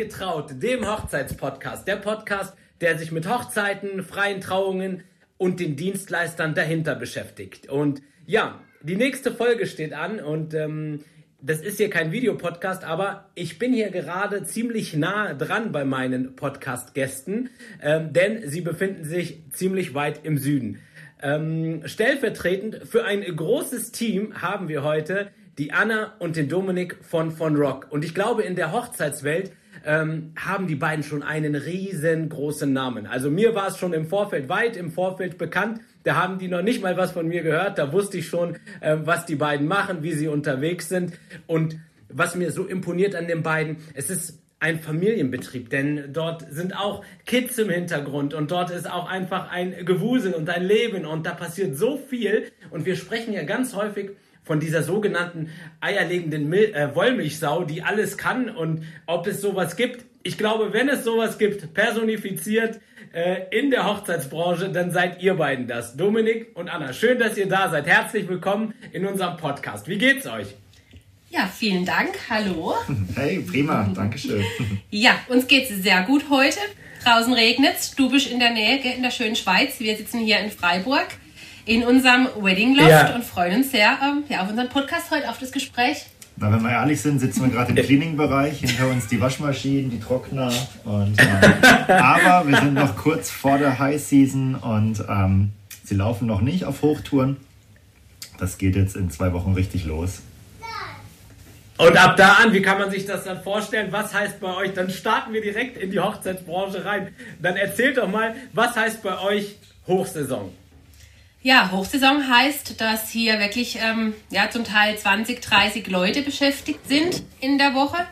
getraut, dem Hochzeitspodcast. Der Podcast, der sich mit Hochzeiten, freien Trauungen und den Dienstleistern dahinter beschäftigt. Und ja, die nächste Folge steht an und ähm, das ist hier kein Videopodcast, aber ich bin hier gerade ziemlich nah dran bei meinen Podcast-Gästen, ähm, denn sie befinden sich ziemlich weit im Süden. Ähm, stellvertretend für ein großes Team haben wir heute die Anna und den Dominik von von Rock. Und ich glaube, in der Hochzeitswelt ähm, haben die beiden schon einen riesengroßen Namen. Also mir war es schon im Vorfeld, weit im Vorfeld bekannt. Da haben die noch nicht mal was von mir gehört. Da wusste ich schon, äh, was die beiden machen, wie sie unterwegs sind. Und was mir so imponiert an den beiden, es ist ein Familienbetrieb, denn dort sind auch Kids im Hintergrund und dort ist auch einfach ein Gewusel und ein Leben und da passiert so viel und wir sprechen ja ganz häufig von dieser sogenannten eierlegenden Mil äh, Wollmilchsau, die alles kann und ob es sowas gibt. Ich glaube, wenn es sowas gibt, personifiziert äh, in der Hochzeitsbranche, dann seid ihr beiden das. Dominik und Anna, schön, dass ihr da seid. Herzlich willkommen in unserem Podcast. Wie geht's euch? Ja, vielen Dank. Hallo. Hey, prima. Dankeschön. Ja, uns geht's sehr gut heute. Draußen regnet's. Du bist in der Nähe, in der schönen Schweiz. Wir sitzen hier in Freiburg in unserem Wedding Loft ja. und freuen uns sehr ähm, ja, auf unseren Podcast heute, auf das Gespräch. Na, wenn wir ehrlich sind, sitzen wir gerade im Cleaning-Bereich, hinter uns die Waschmaschinen, die Trockner. Und, äh, aber wir sind noch kurz vor der High Season und ähm, sie laufen noch nicht auf Hochtouren. Das geht jetzt in zwei Wochen richtig los. Und ab da an, wie kann man sich das dann vorstellen? Was heißt bei euch? Dann starten wir direkt in die Hochzeitsbranche rein. Dann erzählt doch mal, was heißt bei euch Hochsaison? Ja, Hochsaison heißt, dass hier wirklich ähm, ja, zum Teil 20, 30 Leute beschäftigt sind in der Woche.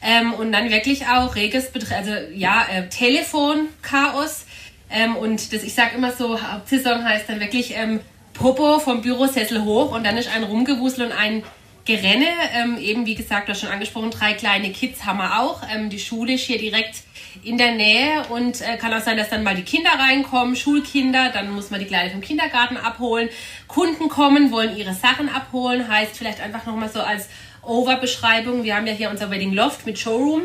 Ähm, und dann wirklich auch reges Betrieb, also ja, äh, Telefonchaos. Ähm, und das, ich sage immer so, Hauptsaison heißt dann wirklich ähm, Popo vom Bürosessel hoch und dann ist ein Rumgewusel und ein Gerenne. Ähm, eben wie gesagt, du hast schon angesprochen, drei kleine Kids haben wir auch. Ähm, die Schule ist hier direkt in der Nähe und äh, kann auch sein, dass dann mal die Kinder reinkommen, Schulkinder, dann muss man die Kleine vom Kindergarten abholen. Kunden kommen, wollen ihre Sachen abholen, heißt vielleicht einfach nochmal so als Overbeschreibung. Wir haben ja hier unser Wedding Loft mit Showroom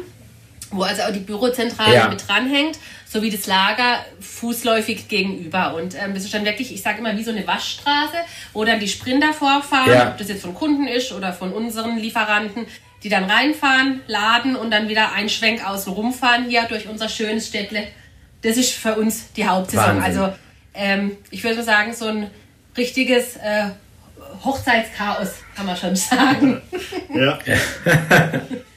wo also auch die Bürozentrale ja. mit dranhängt, sowie das Lager fußläufig gegenüber. Und ähm, das ist dann wirklich, ich sage immer, wie so eine Waschstraße, wo dann die Sprinter vorfahren, ja. ob das jetzt von Kunden ist oder von unseren Lieferanten, die dann reinfahren, laden und dann wieder einen Schwenk außen rumfahren hier durch unser schönes Städtle. Das ist für uns die Hauptsaison. Wahnsinn. Also ähm, ich würde sagen, so ein richtiges äh, Hochzeitschaos, kann man schon sagen. Ja.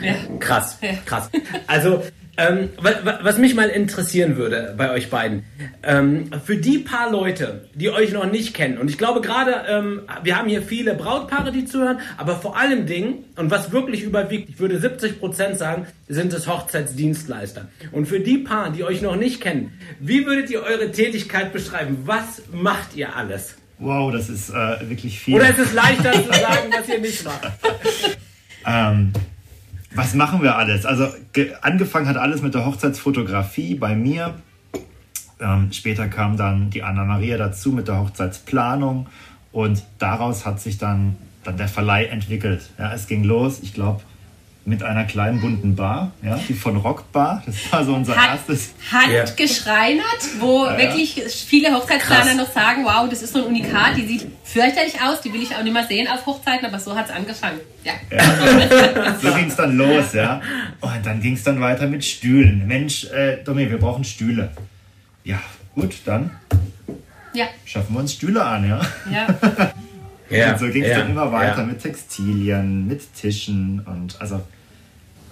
Ja. Krass, ja. krass. Also, ähm, was mich mal interessieren würde bei euch beiden, ähm, für die paar Leute, die euch noch nicht kennen, und ich glaube gerade, ähm, wir haben hier viele Brautpaare, die zuhören, aber vor allem Dingen, und was wirklich überwiegt, ich würde 70 Prozent sagen, sind es Hochzeitsdienstleister. Und für die paar, die euch noch nicht kennen, wie würdet ihr eure Tätigkeit beschreiben? Was macht ihr alles? Wow, das ist äh, wirklich viel. Oder ist es leichter zu sagen, was ihr nicht macht? ähm, was machen wir alles? Also angefangen hat alles mit der Hochzeitsfotografie bei mir. Ähm, später kam dann die Anna-Maria dazu mit der Hochzeitsplanung und daraus hat sich dann, dann der Verleih entwickelt. Ja, es ging los, ich glaube, mit einer kleinen bunten Bar, ja, die von Rockbar. Das war so unser Hand, erstes. Handgeschreinert, ja. wo ja, wirklich viele Hochzeitsplaner Krass. noch sagen, wow, das ist so ein Unikat, die sieht fürchterlich aus, die will ich auch nicht mehr sehen auf Hochzeiten, aber so hat es angefangen. Ja. so ging es dann los, ja. Und dann ging es dann weiter mit Stühlen. Mensch, äh, Domi, wir brauchen Stühle. Ja, gut, dann ja. schaffen wir uns Stühle an, ja. Ja. Ja, und so ging es ja, dann immer weiter ja. mit Textilien, mit Tischen und also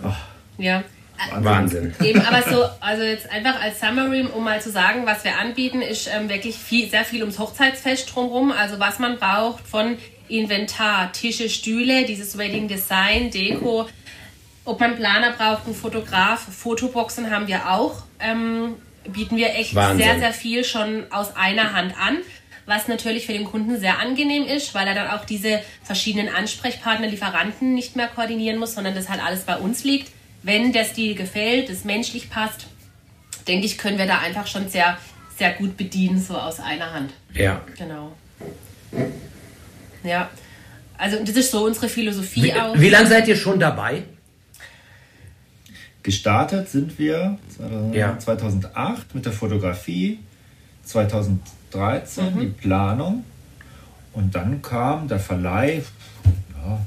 Oh, ja. Wahnsinn. Eben, aber so, also jetzt einfach als Summary, um mal zu sagen, was wir anbieten, ist ähm, wirklich viel, sehr viel ums Hochzeitsfest drumherum. Also was man braucht von Inventar, Tische, Stühle, dieses Wedding Design, Deko. Ob man Planer braucht, einen Fotograf, Fotoboxen haben wir auch. Ähm, bieten wir echt Wahnsinn. sehr, sehr viel schon aus einer Hand an was natürlich für den Kunden sehr angenehm ist, weil er dann auch diese verschiedenen Ansprechpartner, Lieferanten nicht mehr koordinieren muss, sondern das halt alles bei uns liegt. Wenn der Stil gefällt, das menschlich passt, denke ich, können wir da einfach schon sehr, sehr gut bedienen, so aus einer Hand. Ja. Genau. Ja. Also das ist so unsere Philosophie wie, auch. Wie lange seid ihr schon dabei? gestartet sind wir 2000, Ja. 2008 mit der Fotografie, 2013 Mhm. die Planung und dann kam der Verleih. Ja,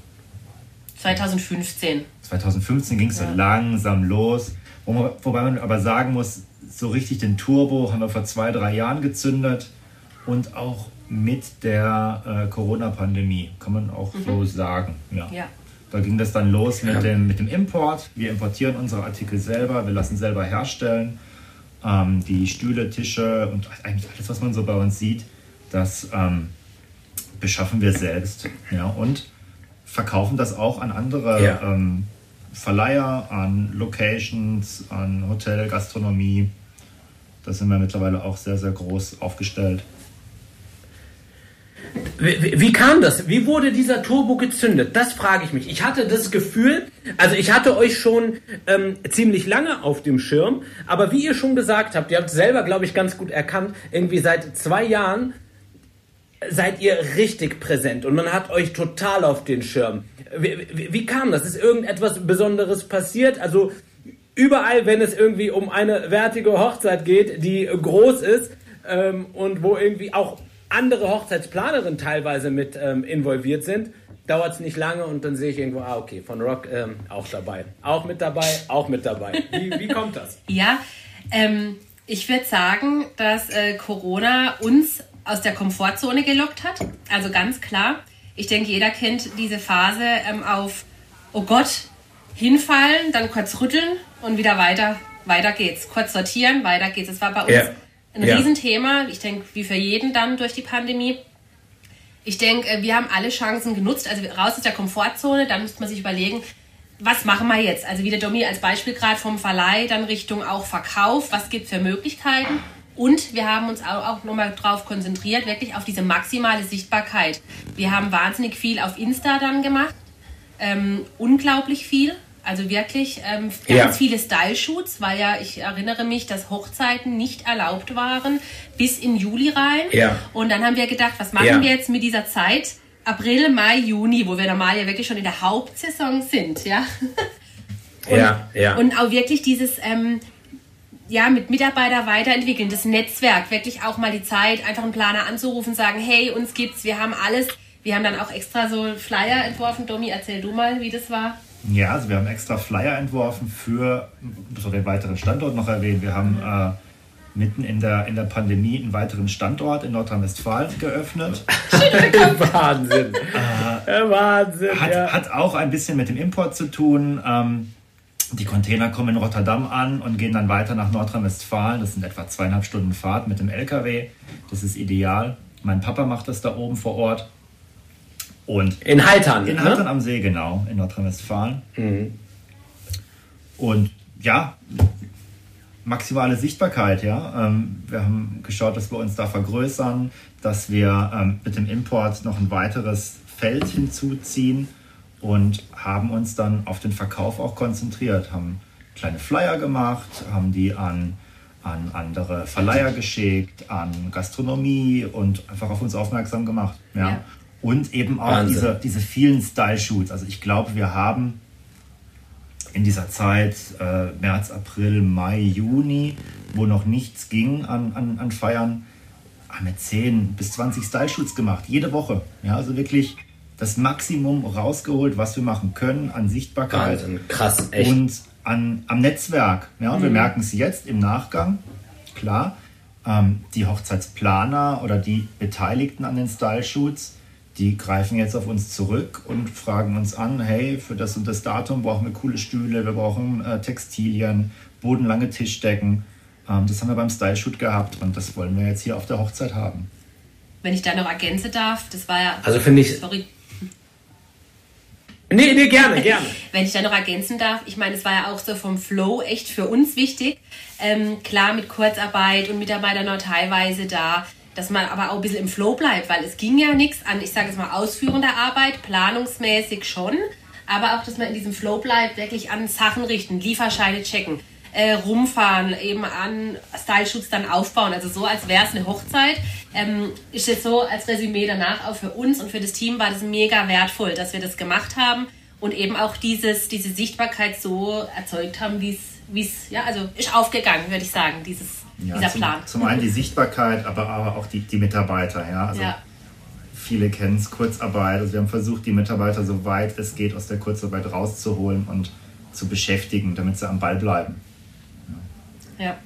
2015. 2015 ging es so Ja. langsam los. Wo man, wobei man aber sagen muss, so richtig den Turbo haben wir vor zwei, drei Jahren gezündet und auch mit der äh, Corona-Pandemie, kann man auch so sagen. Ja. Ja. Da ging das dann los mit, Ja. dem, mit dem Import. Wir importieren unsere Artikel selber, wir lassen selber herstellen. Ähm, die Stühle, Tische und eigentlich alles, was man so bei uns sieht, das ähm, beschaffen wir selbst. Ja, und verkaufen das auch an andere Ja. ähm, Verleiher, an Locations, an Hotel, Gastronomie. Da sind wir mittlerweile auch sehr, sehr groß aufgestellt. Wie, wie- kam das? Wie wurde dieser Turbo gezündet? Das frage ich mich. Ich hatte das Gefühl, also ich hatte euch schon ähm, ziemlich lange auf dem Schirm, aber wie ihr schon gesagt habt, ihr habt selber, glaube ich, ganz gut erkannt, irgendwie seit zwei Jahren seid ihr richtig präsent und man hat euch total auf den Schirm. Wie, wie, wie kam das? Ist irgendetwas Besonderes passiert? Also überall, wenn es irgendwie um eine wertige Hochzeit geht, die groß ist ähm, und wo irgendwie auch andere Hochzeitsplanerinnen teilweise mit ähm, involviert sind, dauert es nicht lange und dann sehe ich irgendwo, ah okay, von Rock ähm, auch dabei. Auch mit dabei, auch mit dabei. Wie, wie kommt das? Ja, ähm, ich würde sagen, dass äh, Corona uns aus der Komfortzone gelockt hat. Also ganz klar. Ich denke, jeder kennt diese Phase ähm, auf, oh Gott, hinfallen, dann kurz rütteln und wieder weiter, weiter geht's. Kurz sortieren, weiter geht's. Es war bei uns Ja. Ein Ja. Riesenthema. Ich denke, wie für jeden dann durch die Pandemie. Ich denke, äh, wir haben alle Chancen genutzt. Also raus aus der Komfortzone, dann müsste man sich überlegen, was machen wir jetzt? Also wie der Domi als Beispiel gerade vom Verleih, dann Richtung auch Verkauf. Was gibt es für Möglichkeiten? Und wir haben uns auch, auch nochmal drauf konzentriert, wirklich auf diese maximale Sichtbarkeit. Wir haben wahnsinnig viel auf Insta dann gemacht. Ähm, unglaublich viel. Also wirklich ähm, ganz Ja. viele Style-Shoots, weil ja, ich erinnere mich, dass Hochzeiten nicht erlaubt waren bis in Juli rein. Ja. Und dann haben wir gedacht, was machen Ja. wir jetzt mit dieser Zeit? April, Mai, Juni, wo wir normal ja wirklich schon in der Hauptsaison sind, ja. ja, ja. Und auch wirklich dieses, ähm, ja, mit Mitarbeiter weiterentwickeln, das Netzwerk, wirklich auch mal die Zeit, einfach einen Planer anzurufen, sagen, hey, uns gibt's, wir haben alles. Wir haben dann auch extra so Flyer entworfen. Domi, erzähl du mal, wie das war. Ja, also wir haben extra Flyer entworfen für, muss man den weiteren Standort noch erwähnen, wir haben äh, mitten in der, in der Pandemie einen weiteren Standort in Nordrhein-Westfalen geöffnet. Wahnsinn. Ja, Wahnsinn. Hat, ja. hat auch ein bisschen mit dem Import zu tun. Ähm, die Container kommen in Rotterdam an und gehen dann weiter nach Nordrhein-Westfalen. Das sind etwa zweieinhalb Stunden Fahrt mit dem LKW. Das ist ideal. Mein Papa macht das da oben vor Ort. Und In Haltern. in ne? Haltern am See, genau, in Nordrhein-Westfalen. Und ja, maximale Sichtbarkeit, ja. Ähm, wir haben geschaut, dass wir uns da vergrößern, dass wir ähm, mit dem Import noch ein weiteres Feld hinzuziehen und haben uns dann auf den Verkauf auch konzentriert, haben kleine Flyer gemacht, haben die an, an andere Verleiher geschickt, an Gastronomie und einfach auf uns aufmerksam gemacht. Ja. Ja. Und eben auch Wahnsinn. diese, diese vielen Style-Shoots. Also ich glaube, wir haben in dieser Zeit, äh, März, April, Mai, Juni, wo noch nichts ging an, an, an Feiern, haben wir 10 bis 20 Style-Shoots gemacht, jede Woche. Ja, also wirklich das Maximum rausgeholt, was wir machen können an Sichtbarkeit Wahnsinn. Krass, echt. und an, am Netzwerk. Ja, und wir merken es jetzt im Nachgang, klar, ähm, die Hochzeitsplaner oder die Beteiligten an den Style-Shoots, die greifen jetzt auf uns zurück und fragen uns an, hey, für das und das Datum brauchen wir coole Stühle, wir brauchen äh, Textilien, bodenlange Tischdecken. Ähm, das haben wir beim Style-Shoot gehabt und das wollen wir jetzt hier auf der Hochzeit haben. Wenn ich da noch ergänzen darf, das war ja. Also finde ich- Sorry. Nee, nee, gerne, gerne. Wenn ich da noch ergänzen darf, ich meine, es war ja auch so vom Flow echt für uns wichtig. Ähm, klar, mit Kurzarbeit und Mitarbeiter noch teilweise da, dass man aber auch ein bisschen im Flow bleibt, weil es ging ja nichts an, ich sage jetzt mal, ausführender Arbeit, planungsmäßig schon, aber auch, dass man in diesem Flow bleibt, wirklich an Sachen richten, Lieferscheine checken, äh, rumfahren, eben an Style-Shoots dann aufbauen. Also so, als wäre es eine Hochzeit. Ähm, ist es so als Resümee danach auch für uns und für das Team war das mega wertvoll, dass wir das gemacht haben und eben auch dieses, diese Sichtbarkeit so erzeugt haben, wie es, ja, also ist aufgegangen, würde ich sagen, dieses, ja, dieser zum, Plan. Zum einen die Sichtbarkeit, aber, aber auch die, die Mitarbeiter, ja. Also ja. Viele kennen es, Kurzarbeit. Also wir haben versucht, die Mitarbeiter so weit es geht aus der Kurzarbeit rauszuholen und zu beschäftigen, damit sie am Ball bleiben. ja. ja.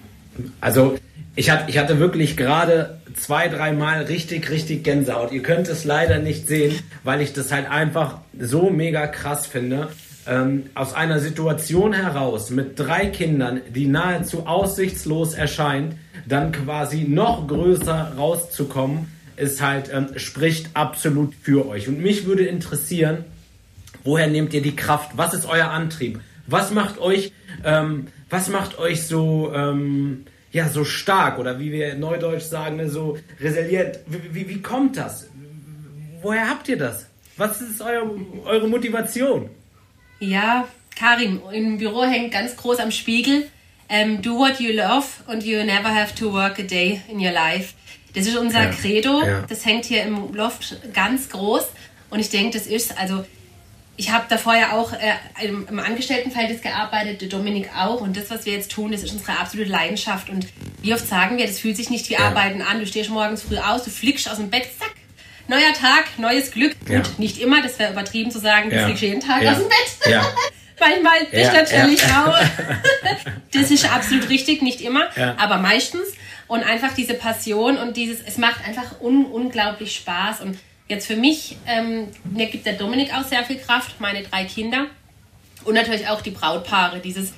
Also ich hatte, ich hatte wirklich gerade zwei, dreimal richtig, richtig Gänsehaut. Ihr könnt es leider nicht sehen, weil ich das halt einfach so mega krass finde. Ähm, aus einer Situation heraus mit drei Kindern, die nahezu aussichtslos erscheint, dann quasi noch größer rauszukommen, ist halt, ähm, spricht absolut für euch. Und mich würde interessieren, woher nehmt ihr die Kraft? Was ist euer Antrieb? Was macht euch, ähm, was macht euch so, ähm, ja, so stark oder wie wir Neudeutsch sagen, ne, so resilient. Wie, wie, wie kommt das? Woher habt ihr das? Was ist euer, eure Motivation? Ja, Karim, im Büro hängt ganz groß am Spiegel. Um, ähm, do what you love and you never have to work a day in your life. Das ist unser ja, Credo. Ja. Das hängt hier im Loft ganz groß. Und ich denke, das ist, also ich habe davor ja auch äh, im, im Angestelltenverhältnis gearbeitet, der Dominik auch. Und das, was wir jetzt tun, das ist unsere absolute Leidenschaft. Und wie oft sagen wir, das fühlt sich nicht wie. Arbeiten an. Du stehst morgens früh aus, du fliegst aus dem Bett, zack, neuer Tag, neues Glück. Ja. Gut, nicht immer, das wäre übertrieben zu sagen, ja. fliegst jeden Tag aus dem Bett. Ja. Manchmal bist natürlich auch. das ist absolut richtig, nicht immer, aber meistens. Und einfach diese Passion und dieses, es macht einfach un unglaublich Spaß. Und Jetzt für mich, ähm, mir gibt der Dominik auch sehr viel Kraft, meine drei Kinder und natürlich auch die Brautpaare. Dieses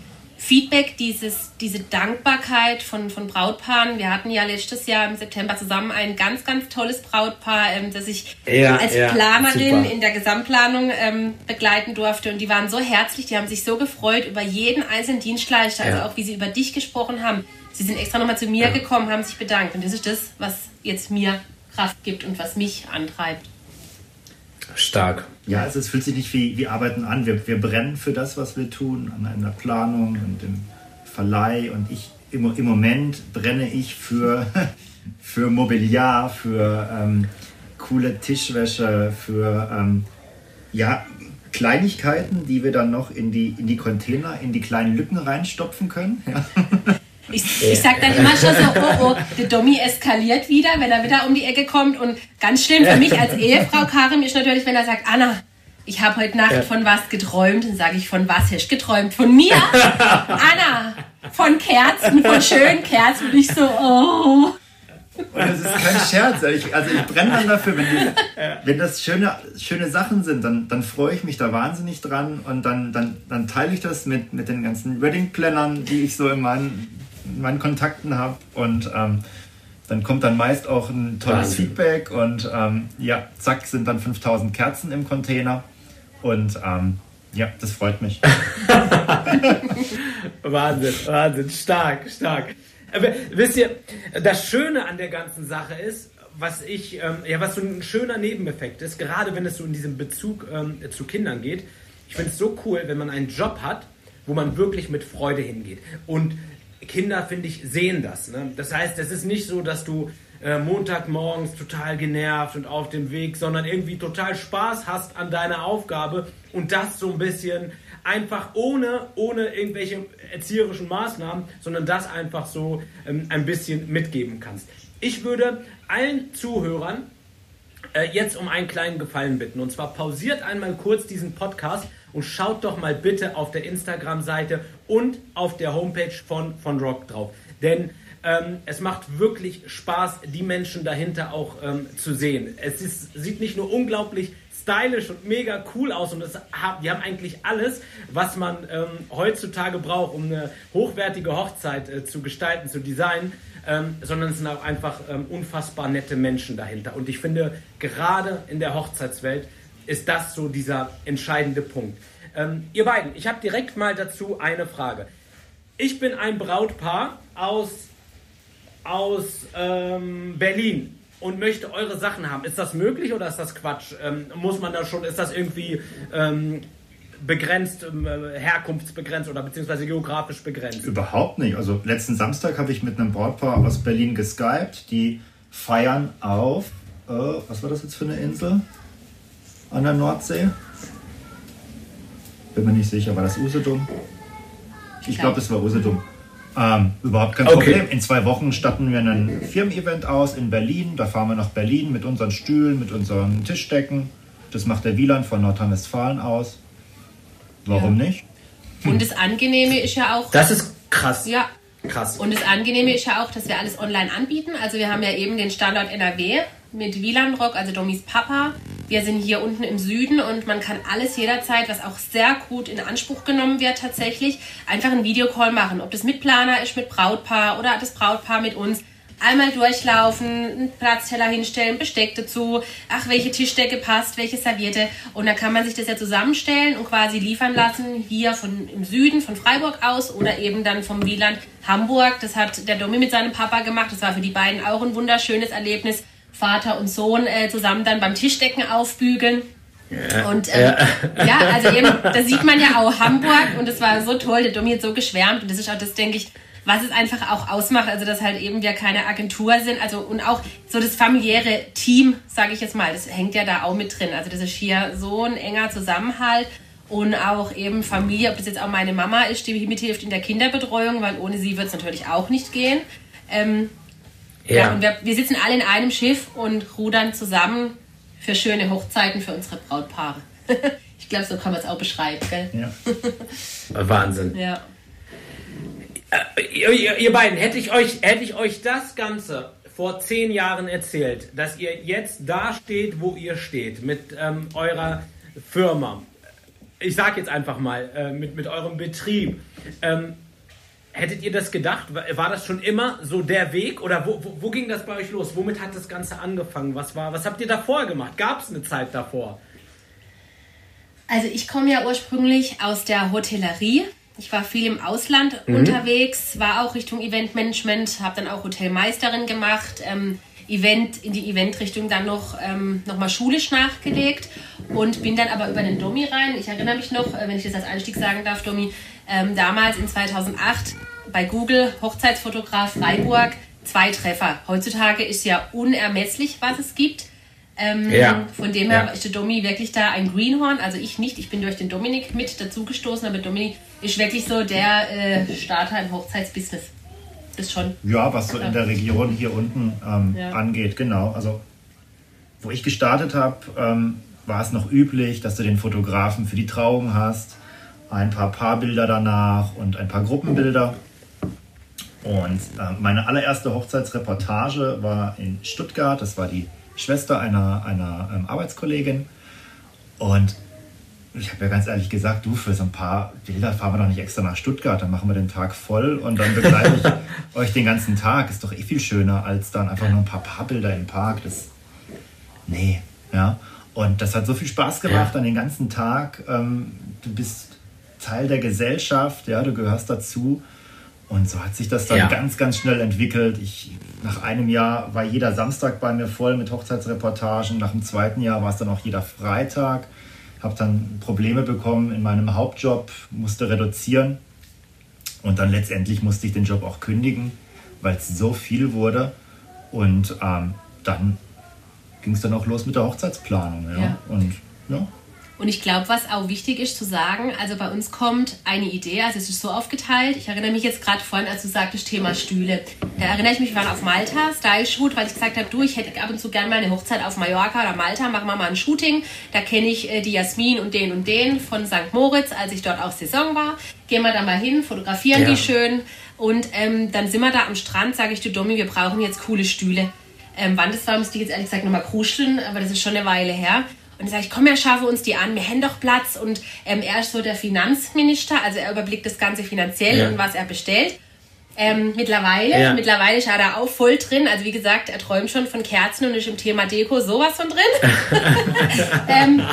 Feedback, dieses, diese Dankbarkeit von, von Brautpaaren. Wir hatten ja letztes Jahr im September zusammen ein ganz, ganz tolles Brautpaar, ähm, das ich ja, als ja, Planerin super. in der Gesamtplanung ähm, begleiten durfte. Und die waren so herzlich, die haben sich so gefreut über jeden einzelnen Dienstleister, also ja. also auch wie sie über dich gesprochen haben. Sie sind extra nochmal zu mir gekommen, haben sich bedankt. Und das ist das, was jetzt mir Kraft gibt und was mich antreibt. Stark. Ja, also es fühlt sich nicht wie, wie Arbeiten an. Wir, wir brennen für das, was wir tun, an einer Planung und im Verleih. Und ich im, im Moment brenne ich für, für Mobiliar, für ähm, coole Tischwäsche, für ähm, ja, Kleinigkeiten, die wir dann noch in die, in die Container, in die kleinen Lücken reinstopfen können. Ja. Ich, ich sag dann immer schon so, oh, oh, der Dommy eskaliert wieder, wenn er wieder um die Ecke kommt. Und ganz schlimm für mich als Ehefrau Karim ist natürlich, wenn er sagt, Anna, ich habe heute Nacht ja. von was geträumt. Dann sage ich, von was hast du geträumt? Von mir? Anna, von Kerzen, von schönen Kerzen. Und ich so, oh. Und das ist kein Scherz. Ich, also ich brenne dann dafür, wenn, die, wenn das schöne, schöne Sachen sind, dann, dann freue ich mich da wahnsinnig dran und dann, dann, dann teile ich das mit, mit den ganzen Wedding-Plannern, die ich so in meinen meinen Kontakten habe und ähm, dann kommt dann meist auch ein tolles Wahnsinn. Feedback und ähm, ja, zack, sind dann 5000 Kerzen im Container und ähm, ja, das freut mich. Wahnsinn, Wahnsinn, stark, stark. Aber, wisst ihr, das Schöne an der ganzen Sache ist, was ich, ähm, ja, was so ein schöner Nebeneffekt ist, gerade wenn es so in diesem Bezug ähm, zu Kindern geht. Ich finde es so cool, wenn man einen Job hat, wo man wirklich mit Freude hingeht. Und Kinder, finde ich, sehen das. Ne? Das heißt, es ist nicht so, dass du äh, Montagmorgens total genervt und auf dem Weg, sondern irgendwie total Spaß hast an deiner Aufgabe und das so ein bisschen einfach ohne, ohne irgendwelche erzieherischen Maßnahmen, sondern das einfach so ähm, ein bisschen mitgeben kannst. Ich würde allen Zuhörern äh, jetzt um einen kleinen Gefallen bitten. Und zwar pausiert einmal kurz diesen Podcast und schaut doch mal bitte auf der Instagram-Seite und auf der Homepage von, von Rock drauf. Denn ähm, es macht wirklich Spaß, die Menschen dahinter auch ähm, zu sehen. Es ist, sieht nicht nur unglaublich stylisch und mega cool aus und es, die haben eigentlich alles, was man ähm, heutzutage braucht, um eine hochwertige Hochzeit äh, zu gestalten, zu designen, ähm, sondern es sind auch einfach ähm, unfassbar nette Menschen dahinter. Und ich finde, gerade in der Hochzeitswelt ist das so dieser entscheidende Punkt. Ähm, ihr beiden, ich habe direkt mal dazu eine Frage. Ich bin ein Brautpaar aus, aus ähm, Berlin und möchte eure Sachen haben. Ist das möglich oder ist das Quatsch? Ähm, muss man da schon, ist das irgendwie ähm, begrenzt, ähm, herkunftsbegrenzt oder beziehungsweise geografisch begrenzt? Überhaupt nicht. Also letzten Samstag habe ich mit einem Brautpaar aus Berlin geskypt. Die feiern auf, äh, was war das jetzt für eine Insel? An der Nordsee? Bin mir nicht sicher, war das Usedom? Ich glaube, es war Usedom. Ähm, überhaupt kein Problem. Okay. In zwei Wochen statten wir ein Firmen-Event aus in Berlin. Da fahren wir nach Berlin mit unseren Stühlen, mit unseren Tischdecken. Das macht der Wieland von Nordrhein-Westfalen aus. Warum ja. nicht? Und das Angenehme ist ja auch. Das ist krass. Ja. Krass. Und das Angenehme ist ja auch, dass wir alles online anbieten. Also wir haben ja eben den Standort NRW mit Wieland Rock, also Domis Papa. Wir sind hier unten im Süden und man kann alles jederzeit, was auch sehr gut in Anspruch genommen wird tatsächlich, einfach einen Videocall machen. Ob das mit Planer ist, mit Brautpaar oder das Brautpaar mit uns einmal durchlaufen, einen Platzteller hinstellen, Besteck dazu, ach, welche Tischdecke passt, welche Serviette. Und dann kann man sich das ja zusammenstellen und quasi liefern lassen, hier von im Süden, von Freiburg aus oder eben dann vom Wieland Hamburg. Das hat der Domi mit seinem Papa gemacht. Das war für die beiden auch ein wunderschönes Erlebnis. Vater und Sohn äh, zusammen dann beim Tischdecken aufbügeln. Ja, und ähm, ja. ja. also eben, da sieht man ja auch Hamburg und es war so toll, der Domi hat so geschwärmt und das ist auch das, denke ich, was es einfach auch ausmacht, also dass halt eben wir keine Agentur sind, also und auch so das familiäre Team, sage ich jetzt mal, das hängt ja da auch mit drin. Also das ist hier so ein enger Zusammenhalt und auch eben Familie, ob das jetzt auch meine Mama ist, die mithilft in der Kinderbetreuung, weil ohne sie wird es natürlich auch nicht gehen. Ähm, ja. ja. und wir, wir sitzen alle in einem Schiff und rudern zusammen für schöne Hochzeiten für unsere Brautpaare. ich glaube, so kann man es auch beschreiben, gell? Ja. Wahnsinn. Ja. Äh, ihr, ihr, beiden, hätte ich, euch, hätte ich euch das Ganze vor zehn Jahren erzählt, dass ihr jetzt da steht, wo ihr steht, mit ähm, eurer Firma, ich sage jetzt einfach mal, äh, mit, mit eurem Betrieb, ähm, hättet ihr das gedacht? War das schon immer so der Weg oder wo, wo, wo, ging das bei euch los? Womit hat das Ganze angefangen? Was, war, was habt ihr davor gemacht? Gab es eine Zeit davor? Also ich komme ja ursprünglich aus der Hotellerie ich war viel im Ausland mhm. unterwegs, war auch Richtung Eventmanagement, habe dann auch Hotelmeisterin gemacht, ähm, Event in die Eventrichtung dann noch ähm, noch mal schulisch nachgelegt und bin dann aber über den Domi rein. Ich erinnere mich noch, äh, wenn ich das als Einstieg sagen darf, Domi, ähm, damals in 2008 bei Google Hochzeitsfotograf Freiburg zwei Treffer. Heutzutage ist ja unermesslich, was es gibt. Ähm, ja. Von dem her ja. ist der Domi wirklich da ein Greenhorn. Also ich nicht. Ich bin durch den Dominik mit dazugestoßen, aber Dominik ist wirklich so der äh, Starter im Hochzeitsbusiness. Das schon. Ja, was so in der Region hier unten ähm, ja. angeht, genau. Also wo ich gestartet habe, ähm, war es noch üblich, dass du den Fotografen für die Trauung hast, ein paar Paarbilder danach und ein paar Gruppenbilder. Und äh, meine allererste Hochzeitsreportage war in Stuttgart. Das war die Schwester einer, einer ähm, Arbeitskollegin. Und ich habe ja ganz ehrlich gesagt, du, für so ein paar Bilder fahren wir doch nicht extra nach Stuttgart, dann machen wir den Tag voll und dann begleite ich euch den ganzen Tag. Ist doch eh viel schöner, als dann einfach nur ein paar Paarbilder im Park. Das, nee, ja. Und das hat so viel Spaß gemacht ja. an den ganzen Tag. Ähm, du bist Teil der Gesellschaft, ja, du gehörst dazu. Und so hat sich das dann ja. ganz, ganz schnell entwickelt. Ich, nach einem Jahr war jeder Samstag bei mir voll mit Hochzeitsreportagen. Nach dem zweiten Jahr war es dann auch jeder Freitag. Habe dann Probleme bekommen in meinem Hauptjob, musste reduzieren. Und dann letztendlich musste ich den Job auch kündigen, weil es so viel wurde. Und ähm, dann ging es dann auch los mit der Hochzeitsplanung. Ja? ja. Und ja, und ich glaube, was auch wichtig ist zu sagen, also bei uns kommt eine Idee, also es ist so aufgeteilt. Ich erinnere mich jetzt gerade vorhin, als du sagtest, Thema Stühle. Da erinnere ich mich, wir waren auf Malta, Style Shoot, weil ich gesagt habe, du, ich hätte ab und zu gerne mal eine Hochzeit auf Mallorca oder Malta, machen wir mal ein Shooting. Da kenne ich äh, die Jasmin und den und den von St. Moritz, als ich dort auch Saison war. Gehen wir da mal hin, fotografieren ja. die schön und ähm, dann sind wir da am Strand, sage ich du, Domi, wir brauchen jetzt coole Stühle. Ähm, wann das war, müsste ich jetzt ehrlich gesagt nochmal kruscheln, aber das ist schon eine Weile her. Und sage ich, komm, er schaffe uns die an, wir haben doch Platz. Und ähm, er ist so der Finanzminister, also er überblickt das Ganze finanziell ja. und was er bestellt. Ähm, mittlerweile, ja. mittlerweile ist er da auch voll drin. Also wie gesagt, er träumt schon von Kerzen und ist im Thema Deko sowas von drin. ähm,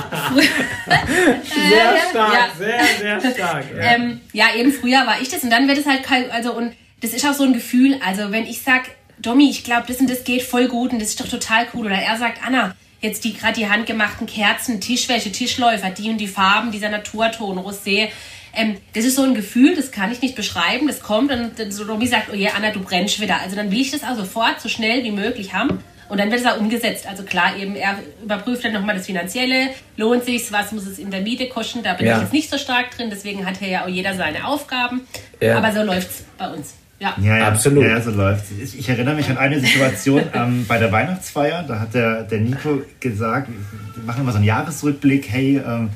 sehr stark, ja. sehr, sehr stark. Ja. Ähm, ja, eben früher war ich das und dann wird es halt, also und das ist auch so ein Gefühl, also wenn ich sag, Domi, ich glaube, das und das geht voll gut und das ist doch total cool. Oder er sagt, Anna, jetzt die gerade die handgemachten Kerzen, Tischwäsche, Tischläufer, die und die Farben, dieser Naturton, Rosé. Ähm, das ist so ein Gefühl, das kann ich nicht beschreiben. Das kommt und dann so Romy sagt, oh je, Anna, du brennst wieder. Also dann will ich das auch sofort so schnell wie möglich haben. Und dann wird es auch umgesetzt. Also klar, eben er überprüft dann nochmal das Finanzielle, lohnt sich was muss es in der Miete kosten. Da bin ja. ich jetzt nicht so stark drin, deswegen hat hier ja auch jeder seine Aufgaben. Ja. Aber so läuft es bei uns. Ja, ja, ja absolut. Ja, so läuft es. Ich erinnere mich an eine Situation ähm, bei der Weihnachtsfeier. Da hat der, der Nico gesagt, wir machen immer so einen Jahresrückblick. Hey, ähm,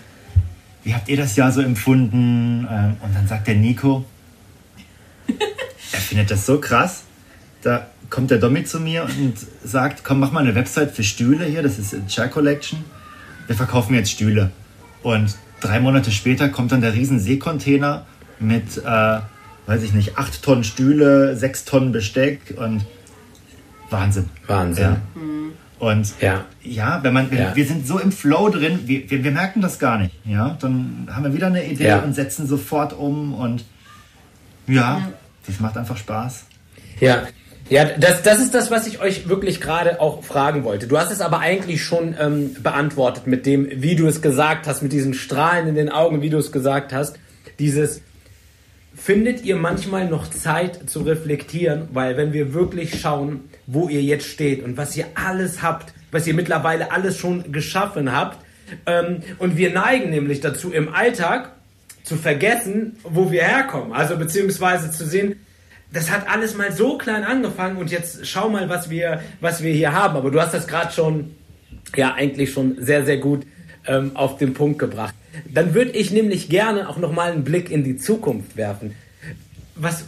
wie habt ihr das Jahr so empfunden? Ähm, und dann sagt der Nico, er findet das so krass. Da kommt der Domi zu mir und sagt, komm, mach mal eine Website für Stühle hier. Das ist Chair Collection. Wir verkaufen jetzt Stühle. Und drei Monate später kommt dann der riesen Seekontainer mit... Äh, weiß ich nicht, acht Tonnen Stühle, sechs Tonnen Besteck und Wahnsinn. Wahnsinn. Ja. Und ja, ja wenn man, ja. wir sind so im Flow drin, wir, wir, wir, merken das gar nicht. Ja, dann haben wir wieder eine Idee ja. und setzen sofort um und ja, das macht einfach Spaß. Ja, ja, das, das ist das, was ich euch wirklich gerade auch fragen wollte. Du hast es aber eigentlich schon ähm, beantwortet mit dem, wie du es gesagt hast, mit diesen Strahlen in den Augen, wie du es gesagt hast. Dieses, findet ihr manchmal noch Zeit zu reflektieren, weil wenn wir wirklich schauen, wo ihr jetzt steht und was ihr alles habt, was ihr mittlerweile alles schon geschaffen habt, ähm, und wir neigen nämlich dazu im Alltag zu vergessen, wo wir herkommen, also beziehungsweise zu sehen, das hat alles mal so klein angefangen und jetzt schau mal, was wir, was wir hier haben. Aber du hast das gerade schon, ja, eigentlich schon sehr, sehr gut ähm, auf den Punkt gebracht. Dann würde ich nämlich gerne auch nochmal einen Blick in die Zukunft werfen. Was,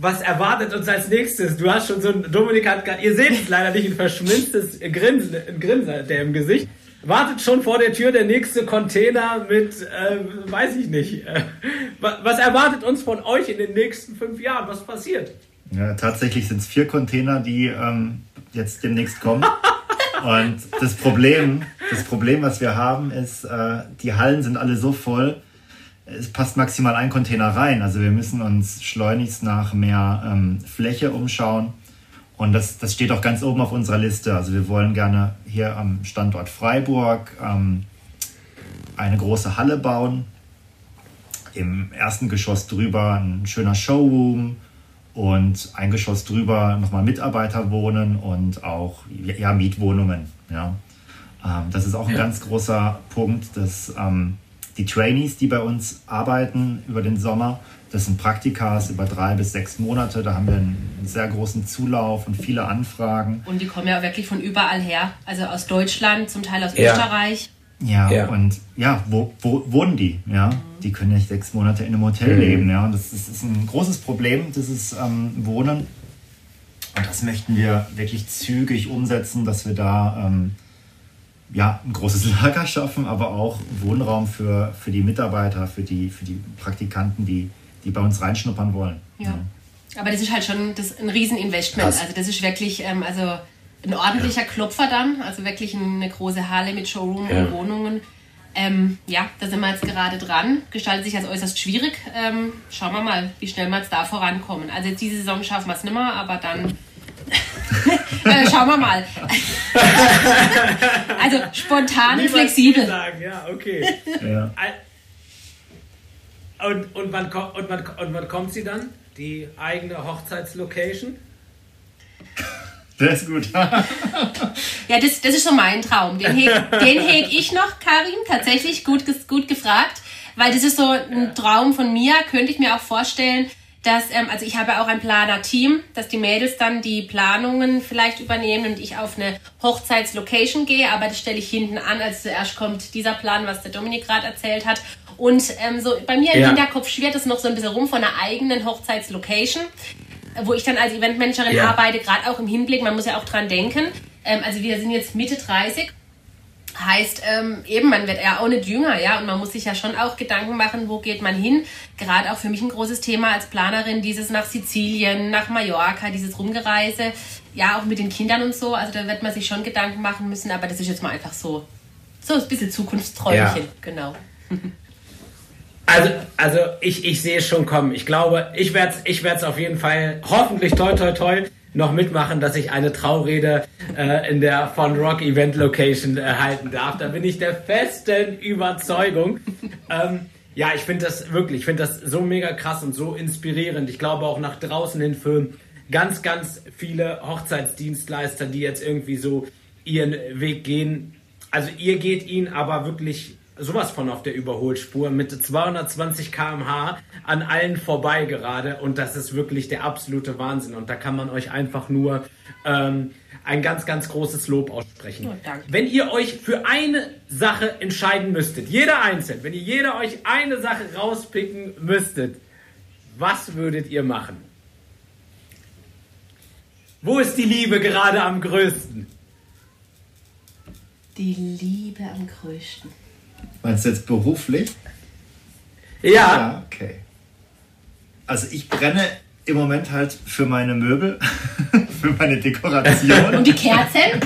was erwartet uns als nächstes? Du hast schon so ein, Dominik hat gerade, ihr seht es leider nicht, ein verschminztes Grinsen, ein Grinsen der im Gesicht. Wartet schon vor der Tür der nächste Container mit, äh, weiß ich nicht. Äh, was erwartet uns von euch in den nächsten fünf Jahren? Was passiert? Ja, tatsächlich sind es vier Container, die ähm, jetzt demnächst kommen. Und das Problem, das Problem, was wir haben, ist, äh, die Hallen sind alle so voll, es passt maximal ein Container rein. Also wir müssen uns schleunigst nach mehr ähm, Fläche umschauen. Und das, das steht auch ganz oben auf unserer Liste. Also wir wollen gerne hier am Standort Freiburg ähm, eine große Halle bauen. Im ersten Geschoss drüber ein schöner Showroom, und ein Geschoss drüber nochmal Mitarbeiter wohnen und auch ja, Mietwohnungen. Ja. Ähm, das ist auch ein ja. ganz großer Punkt, dass ähm, die Trainees, die bei uns arbeiten über den Sommer, das sind Praktikas über drei bis sechs Monate. Da haben wir einen sehr großen Zulauf und viele Anfragen. Und die kommen ja wirklich von überall her. Also aus Deutschland, zum Teil aus ja. Österreich. Ja, ja, und ja, wo, wo wohnen die? Ja, die können nicht sechs Monate in einem Hotel mhm. leben. Ja, und das ist, das ist, ein großes Problem, dieses ähm, Wohnen. Und das möchten wir wirklich zügig umsetzen, dass wir da ähm, ja, ein großes Lager schaffen, aber auch Wohnraum für, für die Mitarbeiter, für die, für die Praktikanten, die, die bei uns reinschnuppern wollen. Ja. ja. Aber das ist halt schon das, ein Rieseninvestment. Also das ist wirklich, ähm, also ein ordentlicher ja. Klopfer dann, also wirklich eine große Halle mit Showroom ja. und Wohnungen. Ähm, ja, da sind wir jetzt gerade dran. Gestaltet sich als äußerst schwierig. Ähm, schauen wir mal, wie schnell wir jetzt da vorankommen. Also jetzt diese Saison schaffen wir es nicht mehr, aber dann äh, schauen wir mal. also spontan und flexibel. Sagen. Ja, okay. Ja. Und, und, wann, und, wann, und wann kommt sie dann? Die eigene Hochzeitslocation? Der ist gut. ja, das, das ist so mein Traum. Den heg, den heg ich noch, Karim, tatsächlich gut, gut gefragt, weil das ist so ein Traum von mir, könnte ich mir auch vorstellen, dass, ähm, also ich habe auch ein Planer-Team, dass die Mädels dann die Planungen vielleicht übernehmen und ich auf eine Hochzeitslocation gehe, aber das stelle ich hinten an, als zuerst kommt dieser Plan, was der Dominik gerade erzählt hat. Und ähm, so bei mir im ja. Hinterkopf schwirrt es noch so ein bisschen rum von einer eigenen Hochzeitslocation wo ich dann als Eventmanagerin ja. arbeite, gerade auch im Hinblick, man muss ja auch dran denken. Ähm, also wir sind jetzt Mitte 30. Heißt ähm, eben, man wird ja auch nicht jünger, ja, und man muss sich ja schon auch Gedanken machen, wo geht man hin. Gerade auch für mich ein großes Thema als Planerin, dieses nach Sizilien, nach Mallorca, dieses Rumgereise, ja, auch mit den Kindern und so. Also da wird man sich schon Gedanken machen müssen, aber das ist jetzt mal einfach so, so ein bisschen Zukunftsträumchen, ja. genau. Also, also ich, ich sehe es schon kommen. Ich glaube, ich werde es ich werd's auf jeden Fall hoffentlich toi toi toi noch mitmachen, dass ich eine Traurede äh, in der Von Rock Event Location äh, darf. Da bin ich der festen Überzeugung. ähm, ja, ich finde das wirklich, ich finde das so mega krass und so inspirierend. Ich glaube auch nach draußen hin für ganz, ganz viele Hochzeitsdienstleister, die jetzt irgendwie so ihren Weg gehen. Also ihr geht ihn aber wirklich sowas von auf der Überholspur mit 220 km/h an allen vorbei gerade und das ist wirklich der absolute Wahnsinn und da kann man euch einfach nur ähm, ein ganz, ganz großes Lob aussprechen. Oh, wenn ihr euch für eine Sache entscheiden müsstet, jeder einzeln, wenn ihr jeder euch eine Sache rauspicken müsstet, was würdet ihr machen? Wo ist die Liebe gerade am größten? Die Liebe am größten. Meinst du jetzt beruflich? Ja. Ja, okay. Also ich brenne im Moment halt für meine Möbel, für meine Dekoration. Und die Kerzen?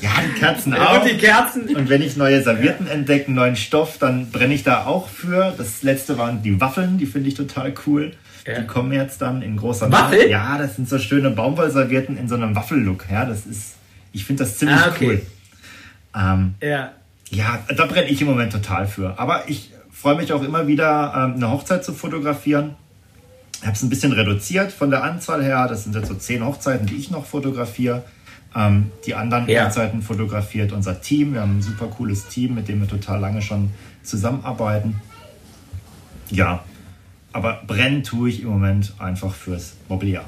Ja, die Kerzen auch. Und die Kerzen. Und wenn ich neue Servietten ja. entdecke, neuen Stoff, dann brenne ich da auch für. Das letzte waren die Waffeln, die finde ich total cool. Ja. Die kommen jetzt dann in großer Waffel? Ja, das sind so schöne Baumwollservietten in so einem Waffellook. Ja, das ist, ich finde das ziemlich ah, okay. cool. Ähm, ja. Ja, da brenne ich im Moment total für. Aber ich freue mich auch immer wieder, ähm, eine Hochzeit zu fotografieren. Ich habe es ein bisschen reduziert von der Anzahl her. Das sind jetzt so zehn Hochzeiten, die ich noch fotografiere. Ähm, die anderen ja. Hochzeiten fotografiert unser Team. Wir haben ein super cooles Team, mit dem wir total lange schon zusammenarbeiten. Ja, aber brennen tue ich im Moment einfach fürs Mobiliar.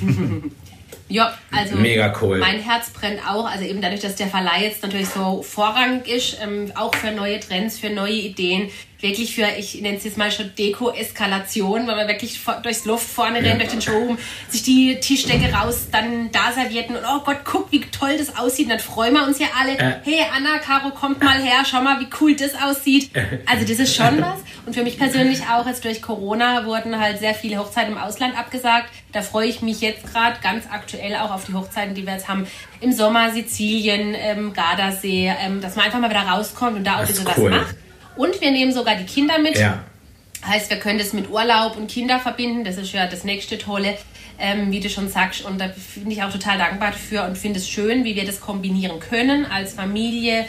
Ja, also Mega cool. mein Herz brennt auch. Also eben dadurch, dass der Verleih jetzt natürlich so vorrangig ist, ähm, auch für neue Trends, für neue Ideen, wirklich für, ich nenne es jetzt mal schon Deko-Eskalation, weil man wirklich durchs Luft vorne rennt, durch den Showroom, sich die Tischdecke raus, dann da servierten und oh Gott, guck, wie toll das aussieht. Und dann freuen wir uns ja alle. Hey Anna, Caro, kommt mal her, schau mal, wie cool das aussieht. Also das ist schon was. Und für mich persönlich auch, jetzt durch Corona wurden halt sehr viele Hochzeiten im Ausland abgesagt. Da freue ich mich jetzt gerade ganz aktuell auch auf die Hochzeiten, die wir jetzt haben. Im Sommer Sizilien, ähm, Gardasee, ähm, dass man einfach mal wieder rauskommt und da auch ein bisschen cool. was macht. Und wir nehmen sogar die Kinder mit. Ja. Heißt, wir können das mit Urlaub und Kinder verbinden. Das ist ja das nächste Tolle, ähm, wie du schon sagst. Und da bin ich auch total dankbar dafür und finde es schön, wie wir das kombinieren können als Familie.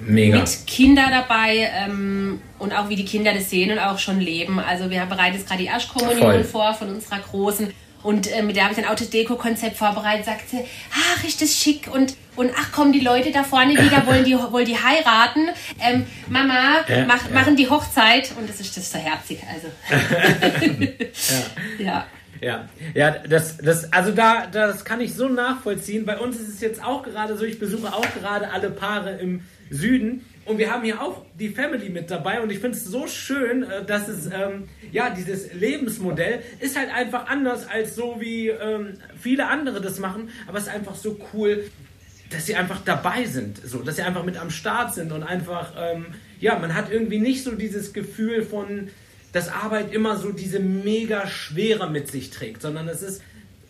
Mega. Mit Kindern dabei ähm, und auch wie die Kinder das sehen und auch schon leben. Also wir bereiten jetzt gerade die Aschkommunion vor von unserer Großen und äh, mit der habe ich ein Auto-Deko-Konzept vorbereitet. Sagt sie, ach, ist das schick und und ach komm, die Leute da vorne wieder wollen die, wollen die heiraten. Ähm, Mama, ja, mach, ja. machen die Hochzeit. Und das ist das so herzig. Also. ja. ja. Ja, ja, das, das, also da, das kann ich so nachvollziehen. Bei uns ist es jetzt auch gerade so, ich besuche auch gerade alle Paare im Süden und wir haben hier auch die Family mit dabei und ich finde es so schön, äh, dass es, ähm, ja, dieses Lebensmodell ist halt einfach anders als so wie ähm, viele andere das machen, aber es ist einfach so cool, dass sie einfach dabei sind, so, dass sie einfach mit am Start sind und einfach, ähm, ja, man hat irgendwie nicht so dieses Gefühl von, dass Arbeit immer so diese mega Schwere mit sich trägt, sondern es ist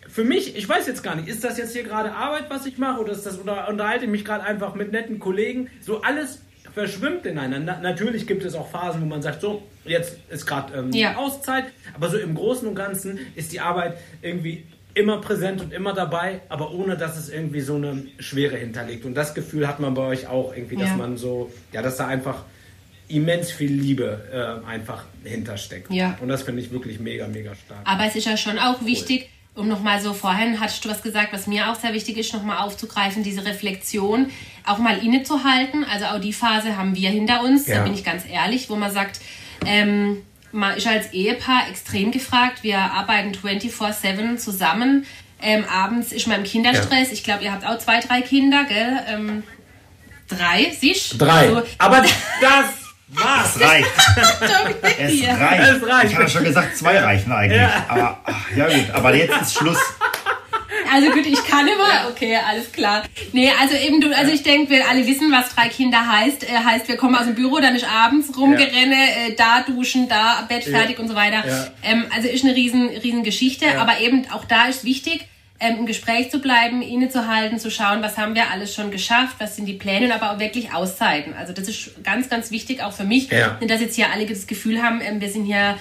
für mich, ich weiß jetzt gar nicht, ist das jetzt hier gerade Arbeit, was ich mache, oder ist das oder unterhalte ich mich gerade einfach mit netten Kollegen? So alles verschwimmt ineinander. Natürlich gibt es auch Phasen, wo man sagt, so, jetzt ist gerade ähm, ja. Auszeit, aber so im Großen und Ganzen ist die Arbeit irgendwie immer präsent und immer dabei, aber ohne dass es irgendwie so eine Schwere hinterlegt. Und das Gefühl hat man bei euch auch irgendwie, dass ja. man so, ja, dass da einfach immens viel Liebe äh, einfach hintersteckt. Ja. Und das finde ich wirklich mega, mega stark. Aber es ist ja schon auch wichtig, cool. Um nochmal so vorhin hattest du was gesagt, was mir auch sehr wichtig ist, nochmal aufzugreifen, diese Reflexion auch mal innezuhalten. Also auch die Phase haben wir hinter uns, ja. da bin ich ganz ehrlich, wo man sagt, ähm, man ist als Ehepaar extrem gefragt. Wir arbeiten 24-7 zusammen. Ähm, abends ist man im Kinderstress. Ja. Ich glaube, ihr habt auch zwei, drei Kinder, gell? Ähm, drei, siehst Drei. Also, Aber das was? Es reicht. es reicht. Es reicht. Ich habe schon gesagt, zwei reichen eigentlich. Ja. Aber ach, ja gut, aber jetzt ist Schluss. Also gut, ich kann immer. Okay, alles klar. Nee, also eben du, also ich denke, wir alle wissen, was drei Kinder heißt. Äh, heißt, wir kommen aus dem Büro, dann ist abends rumgerenne, ja. äh, da duschen, da Bett fertig ja. und so weiter. Ähm, also ist eine riesen, riesen Geschichte. Aber eben auch da ist wichtig, ähm, im Gespräch zu bleiben, innezuhalten, zu schauen, was haben wir alles schon geschafft, was sind die Pläne, aber auch wirklich Auszeiten. Also das ist ganz, ganz wichtig auch für mich, ja. dass jetzt hier alle das Gefühl haben, ähm, wir sind hier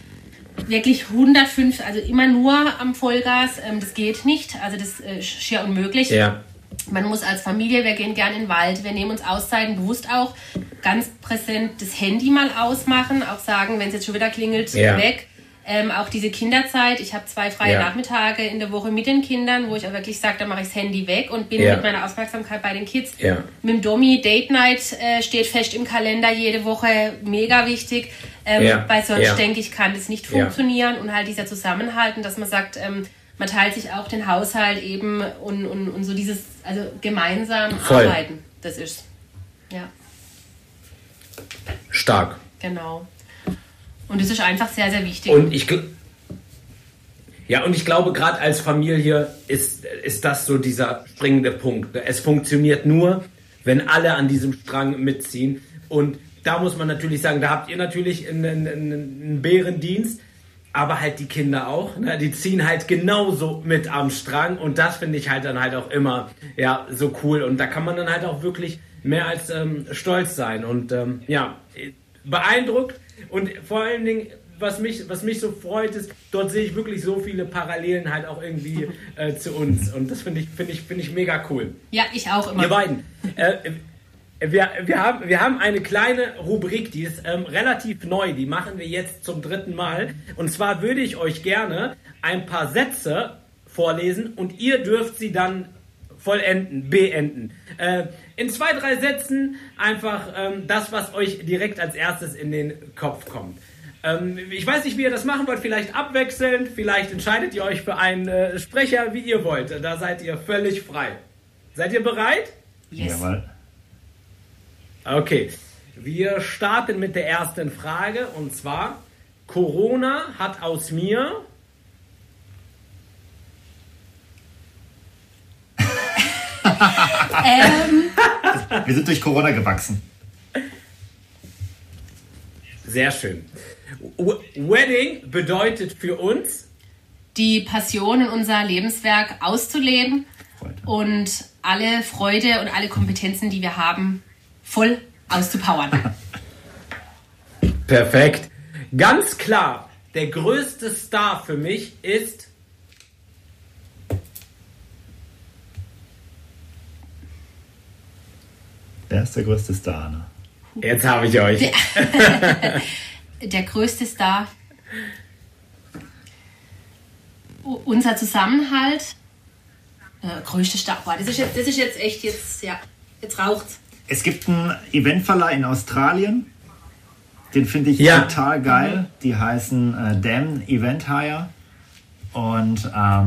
wirklich 105, also immer nur am Vollgas. Ähm, das geht nicht. Also das äh, ist schier unmöglich. Ja. Man muss als Familie, wir gehen gerne in den Wald, wir nehmen uns Auszeiten, bewusst auch ganz präsent das Handy mal ausmachen, auch sagen, wenn es jetzt schon wieder klingelt, ja. weg. Ähm, auch diese Kinderzeit. Ich habe zwei freie Ja. Nachmittage in der Woche mit den Kindern, wo ich auch wirklich sage, da mache ich das Handy weg und bin Ja. mit meiner Aufmerksamkeit bei den Kids. Ja. Mit dem Domi Date Night äh, steht fest im Kalender jede Woche, mega wichtig. Ähm. Weil sonst denke ich, kann das nicht funktionieren und halt dieser Zusammenhalten, dass man sagt, ähm, man teilt sich auch den Haushalt eben und, und, und so dieses, also gemeinsam Voll. arbeiten. Das ist, ja, Stark. genau. Und das ist einfach sehr, sehr wichtig. Und ich ja, und ich glaube, gerade als Familie ist, ist das so dieser springende Punkt. Es funktioniert nur, wenn alle an diesem Strang mitziehen. Und da muss man natürlich sagen, da habt ihr natürlich einen, einen, einen Bärendienst, aber halt die Kinder auch. Ne? Die ziehen halt genauso mit am Strang. Und das finde ich halt dann halt auch immer ja, so cool. Und da kann man dann halt auch wirklich mehr als ähm, stolz sein. Und ähm, ja, beeindruckt. Und vor allen Dingen, was mich, was mich so freut, ist, dort sehe ich wirklich so viele Parallelen halt auch irgendwie äh, zu uns. Und das finde ich, finde ich, finde ich mega cool. ja, ich auch immer. Ihr beiden, äh, wir, wir, haben, wir haben eine kleine Rubrik, die ist ähm, relativ neu, die machen wir jetzt zum dritten Mal. Und zwar würde ich euch gerne ein paar Sätze vorlesen und ihr dürft sie dann vollenden, beenden. Äh, in zwei, drei Sätzen einfach ähm, das, was euch direkt als erstes in den Kopf kommt. Ähm, ich weiß nicht, wie ihr das machen wollt, vielleicht abwechselnd, vielleicht entscheidet ihr euch für einen äh, Sprecher, wie ihr wollt. Da seid ihr völlig frei. Seid ihr bereit? Yes. Jawohl. Okay, wir starten mit der ersten Frage und zwar: Corona hat aus mir. Ähm, Wir sind durch Corona gewachsen. Sehr schön. Wedding bedeutet für uns. die Passion in unser Lebenswerk auszuleben Freude. und alle Freude und alle Kompetenzen, die wir haben, voll auszupowern. Perfekt. Ganz klar, der größte Star für mich ist. Wer ist der größte Star, ne? Jetzt habe ich euch. Der größte Star. Unser Zusammenhalt. Äh, größte Star. Boah, das ist jetzt, das ist jetzt echt jetzt, ja, jetzt raucht's. Es gibt einen Eventverleih in Australien. Den finde ich Ja. total geil. Die heißen äh, Damn Event Hire. Und ähm,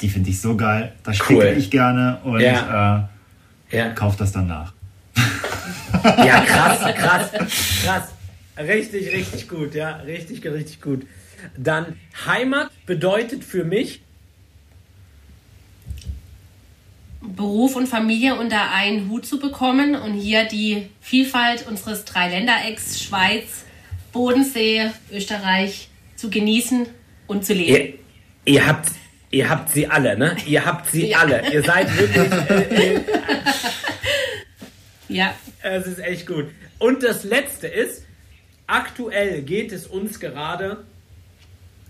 die finde ich so geil. Da Cool. ich gerne und Ja. äh, Ja, kaufe das dann nach. ja krass, krass, krass. Richtig, richtig gut, ja. Richtig, richtig gut. Dann Heimat bedeutet für mich. Beruf und Familie unter einen Hut zu bekommen und hier die Vielfalt unseres Dreiländerecks Schweiz, Bodensee, Österreich zu genießen und zu leben. Ihr, ihr habt. Ihr habt sie alle, ne? Ihr habt sie Ja. alle. Ihr seid wirklich. Äh, äh, Ja, es ist echt gut. Und das letzte ist, aktuell geht es uns gerade.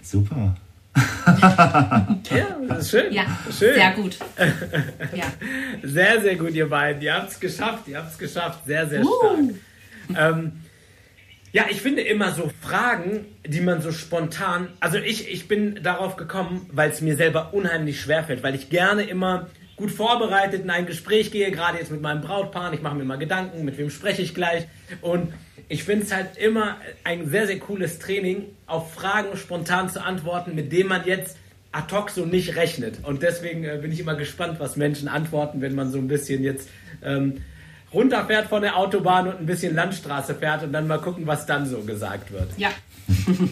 Super. Ja, das ist schön. ja, schön. sehr gut. Ja. Sehr, sehr gut, ihr beiden. Ihr habt es geschafft. Ihr habt es geschafft. Sehr, sehr Uh. stark. Ähm, ja, ich finde immer so Fragen, die man so spontan. Also ich, ich bin darauf gekommen, weil es mir selber unheimlich schwerfällt, weil ich gerne immer gut vorbereitet in ein Gespräch gehe, gerade jetzt mit meinem Brautpaar. Ich mache mir mal Gedanken, mit wem spreche ich gleich. Und ich finde es halt immer ein sehr, sehr cooles Training, auf Fragen spontan zu antworten, mit denen man jetzt ad hoc so nicht rechnet. Und deswegen äh, bin ich immer gespannt, was Menschen antworten, wenn man so ein bisschen jetzt ähm, runterfährt von der Autobahn und ein bisschen Landstraße fährt und dann mal gucken, was dann so gesagt wird. Ja.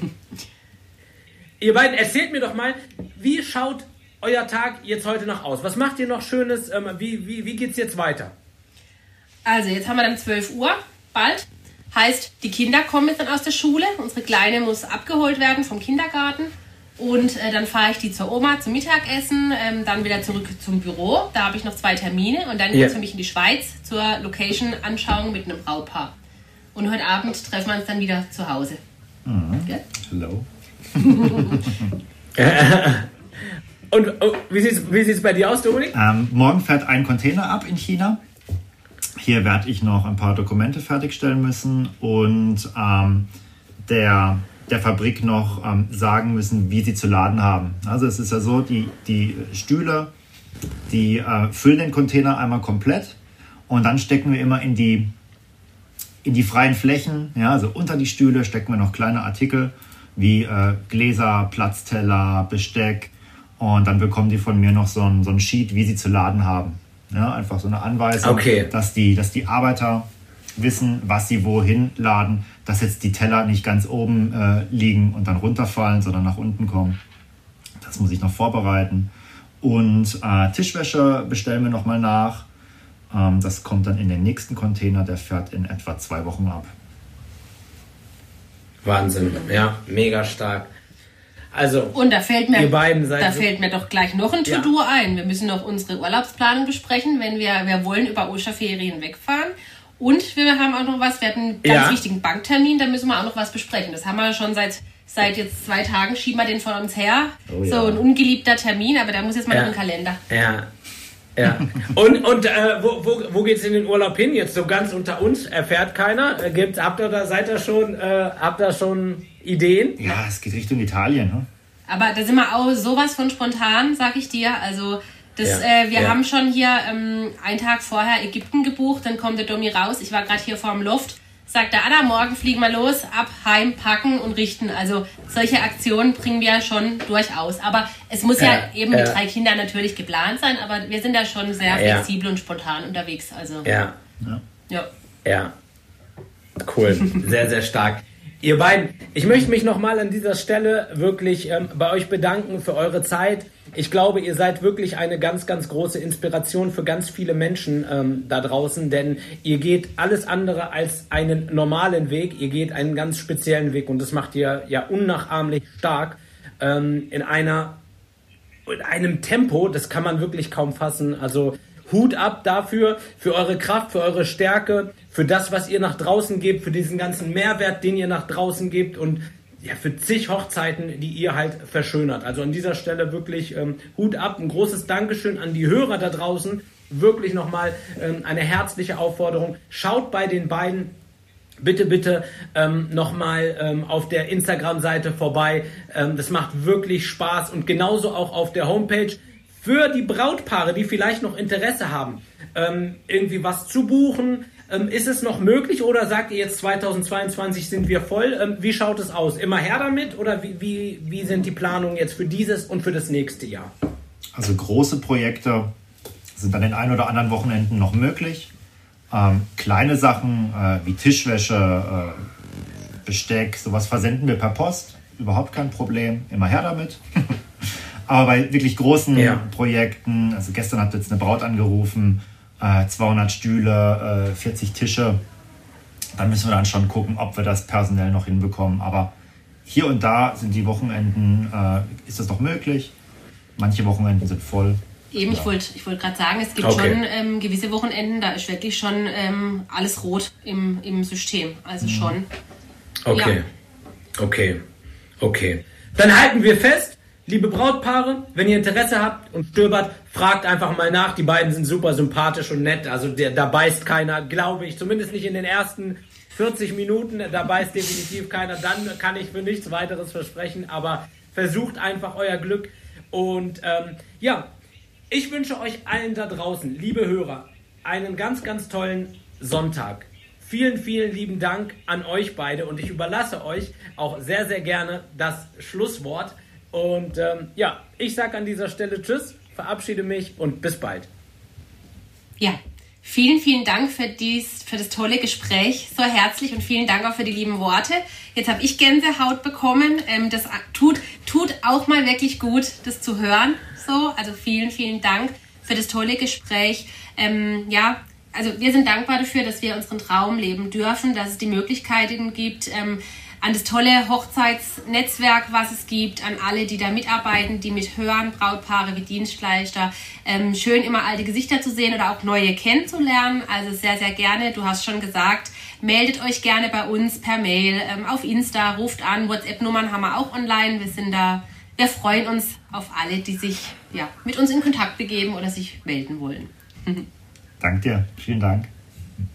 Ihr beiden, erzählt mir doch mal, wie schaut euer Tag jetzt heute noch aus? Was macht ihr noch Schönes? Ähm, wie, wie, wie geht's jetzt weiter? Also, jetzt haben wir dann 12 Uhr, bald. Heißt, die Kinder kommen jetzt dann aus der Schule. Unsere Kleine muss abgeholt werden vom Kindergarten. Und äh, dann fahre ich die zur Oma zum Mittagessen, ähm, dann wieder zurück zum Büro. Da habe ich noch zwei Termine. Und dann geht es für mich in die Schweiz zur Location-Anschauung mit einem Brautpaar. Und heute Abend treffen wir uns dann wieder zu Hause. Gell? Hello. Und oh, wie sieht's, wie sieht's bei dir aus, Dominik? Ähm, morgen fährt ein Container ab in China. Hier werde ich noch ein paar Dokumente fertigstellen müssen und ähm, der der Fabrik noch ähm, sagen müssen, wie sie zu laden haben. Also es ist ja so, die, die Stühle, die äh, füllen den Container einmal komplett und dann stecken wir immer in die, in die freien Flächen, ja, also unter die Stühle stecken wir noch kleine Artikel wie äh, Gläser, Platzteller, Besteck und dann bekommen die von mir noch so ein, so ein Sheet, wie sie zu laden haben. Ja, einfach so eine Anweisung, okay. dass, die, dass die Arbeiter wissen, was sie wohin laden, dass jetzt die Teller nicht ganz oben äh, liegen und dann runterfallen, sondern nach unten kommen. Das muss ich noch vorbereiten. Und äh, Tischwäsche bestellen wir nochmal nach. Ähm, das kommt dann in den nächsten Container, der fährt in etwa zwei Wochen ab. Wahnsinn, ja, mega stark. Also, und da fällt mir, da so fällt mir doch gleich noch ein To-Do ja. ein. Wir müssen noch unsere Urlaubsplanung besprechen, wenn wir, wir wollen über Osterferien wegfahren. Und wir haben auch noch was, wir hatten einen ganz ja. wichtigen Banktermin, da müssen wir auch noch was besprechen. Das haben wir schon seit, seit jetzt zwei Tagen, schieben wir den von uns her. Oh, so ja. ein ungeliebter Termin, aber da muss jetzt mal ja. noch ein Kalender. Ja. Ja. Und, und äh, wo, wo, wo geht es in den Urlaub hin? Jetzt so ganz unter uns, erfährt keiner. Äh, gibt's, habt ihr da, seid ihr schon, äh, habt ihr schon Ideen? Ja, es geht Richtung Italien. Ne? Aber da sind wir auch sowas von spontan, sag ich dir. Also das, ja, äh, wir ja. haben schon hier ähm, einen Tag vorher Ägypten gebucht, dann kommt der Domi raus. Ich war gerade hier vor dem Loft. Sagt der Anna, morgen fliegen wir los, ab, heim, packen und richten. Also solche Aktionen bringen wir schon durchaus. Aber es muss ja, ja eben mit drei Kindern natürlich geplant sein, aber wir sind da schon sehr flexibel und spontan unterwegs. Also ja. Ja. Ja. Cool. Sehr, sehr stark. Ihr beiden, ich möchte mich nochmal an dieser Stelle wirklich ähm, bei euch bedanken für eure Zeit ich glaube, ihr seid wirklich eine ganz, ganz große Inspiration für ganz viele Menschen ähm, da draußen, denn ihr geht alles andere als einen normalen Weg, ihr geht einen ganz speziellen Weg und das macht ihr ja unnachahmlich stark ähm, in einer in einem Tempo, das kann man wirklich kaum fassen. Also Hut ab dafür, für eure Kraft, für eure Stärke, für das, was ihr nach draußen gebt, für diesen ganzen Mehrwert, den ihr nach draußen gebt und ja, für zig Hochzeiten, die ihr halt verschönert. Also an dieser Stelle wirklich ähm, Hut ab, ein großes Dankeschön an die Hörer da draußen. Wirklich nochmal ähm, eine herzliche Aufforderung. Schaut bei den beiden bitte, bitte ähm, nochmal ähm, auf der Instagram-Seite vorbei. Ähm, das macht wirklich Spaß und genauso auch auf der Homepage für die Brautpaare, die vielleicht noch Interesse haben, ähm, irgendwie was zu buchen, ähm, ist es noch möglich oder sagt ihr jetzt 2022 sind wir voll? Ähm, wie schaut es aus? Immer her damit oder wie, wie, wie sind die Planungen jetzt für dieses und für das nächste Jahr? Also große Projekte sind an den ein oder anderen Wochenenden noch möglich. Ähm, kleine Sachen äh, wie Tischwäsche, äh, Besteck, sowas versenden wir per Post. Überhaupt kein Problem. Immer her damit. Aber bei wirklich großen ja. Projekten, also gestern hat jetzt eine Braut angerufen, 200 äh, Stühle, 40 äh, Tische. Dann müssen wir dann schon gucken, ob wir das personell noch hinbekommen. Aber hier und da sind die Wochenenden, äh, ist das noch möglich. Manche Wochenenden sind voll. Eben, ja. ich wollte ich wollt gerade sagen, es gibt okay. schon ähm, gewisse Wochenenden, da ist wirklich schon ähm, alles rot im, im System. Also mhm. schon. Okay. Ja. Okay. Okay. Dann halten wir fest, Liebe Brautpaare, wenn ihr Interesse habt und stöbert, fragt einfach mal nach. Die beiden sind super sympathisch und nett. Also der, da beißt keiner, glaube ich. Zumindest nicht in den ersten 40 Minuten. Da beißt definitiv keiner. Dann kann ich für nichts weiteres versprechen. Aber versucht einfach euer Glück. Und ähm, ja, ich wünsche euch allen da draußen, liebe Hörer, einen ganz, ganz tollen Sonntag. Vielen, vielen lieben Dank an euch beide und ich überlasse euch auch sehr, sehr gerne das Schlusswort. Und ähm, ja, ich sage an dieser Stelle Tschüss, verabschiede mich und bis bald. Ja, vielen, vielen Dank für, dies, für das tolle Gespräch, so herzlich und vielen Dank auch für die lieben Worte. Jetzt habe ich Gänsehaut bekommen. Ähm, das tut, tut auch mal wirklich gut, das zu hören. So, also vielen, vielen Dank für das tolle Gespräch. Ähm, ja, also wir sind dankbar dafür, dass wir unseren Traum leben dürfen, dass es die Möglichkeiten gibt. Ähm, an das tolle Hochzeitsnetzwerk, was es gibt, an alle, die da mitarbeiten, die mit hören, Brautpaare wie Dienstleister. Ähm, schön immer alte Gesichter zu sehen oder auch neue kennenzulernen. Also sehr, sehr gerne. Du hast schon gesagt, meldet euch gerne bei uns per Mail, ähm, auf Insta, ruft an, WhatsApp-Nummern haben wir auch online. Wir sind da, wir freuen uns auf alle, die sich ja, mit uns in Kontakt begeben oder sich melden wollen. Danke dir, vielen Dank.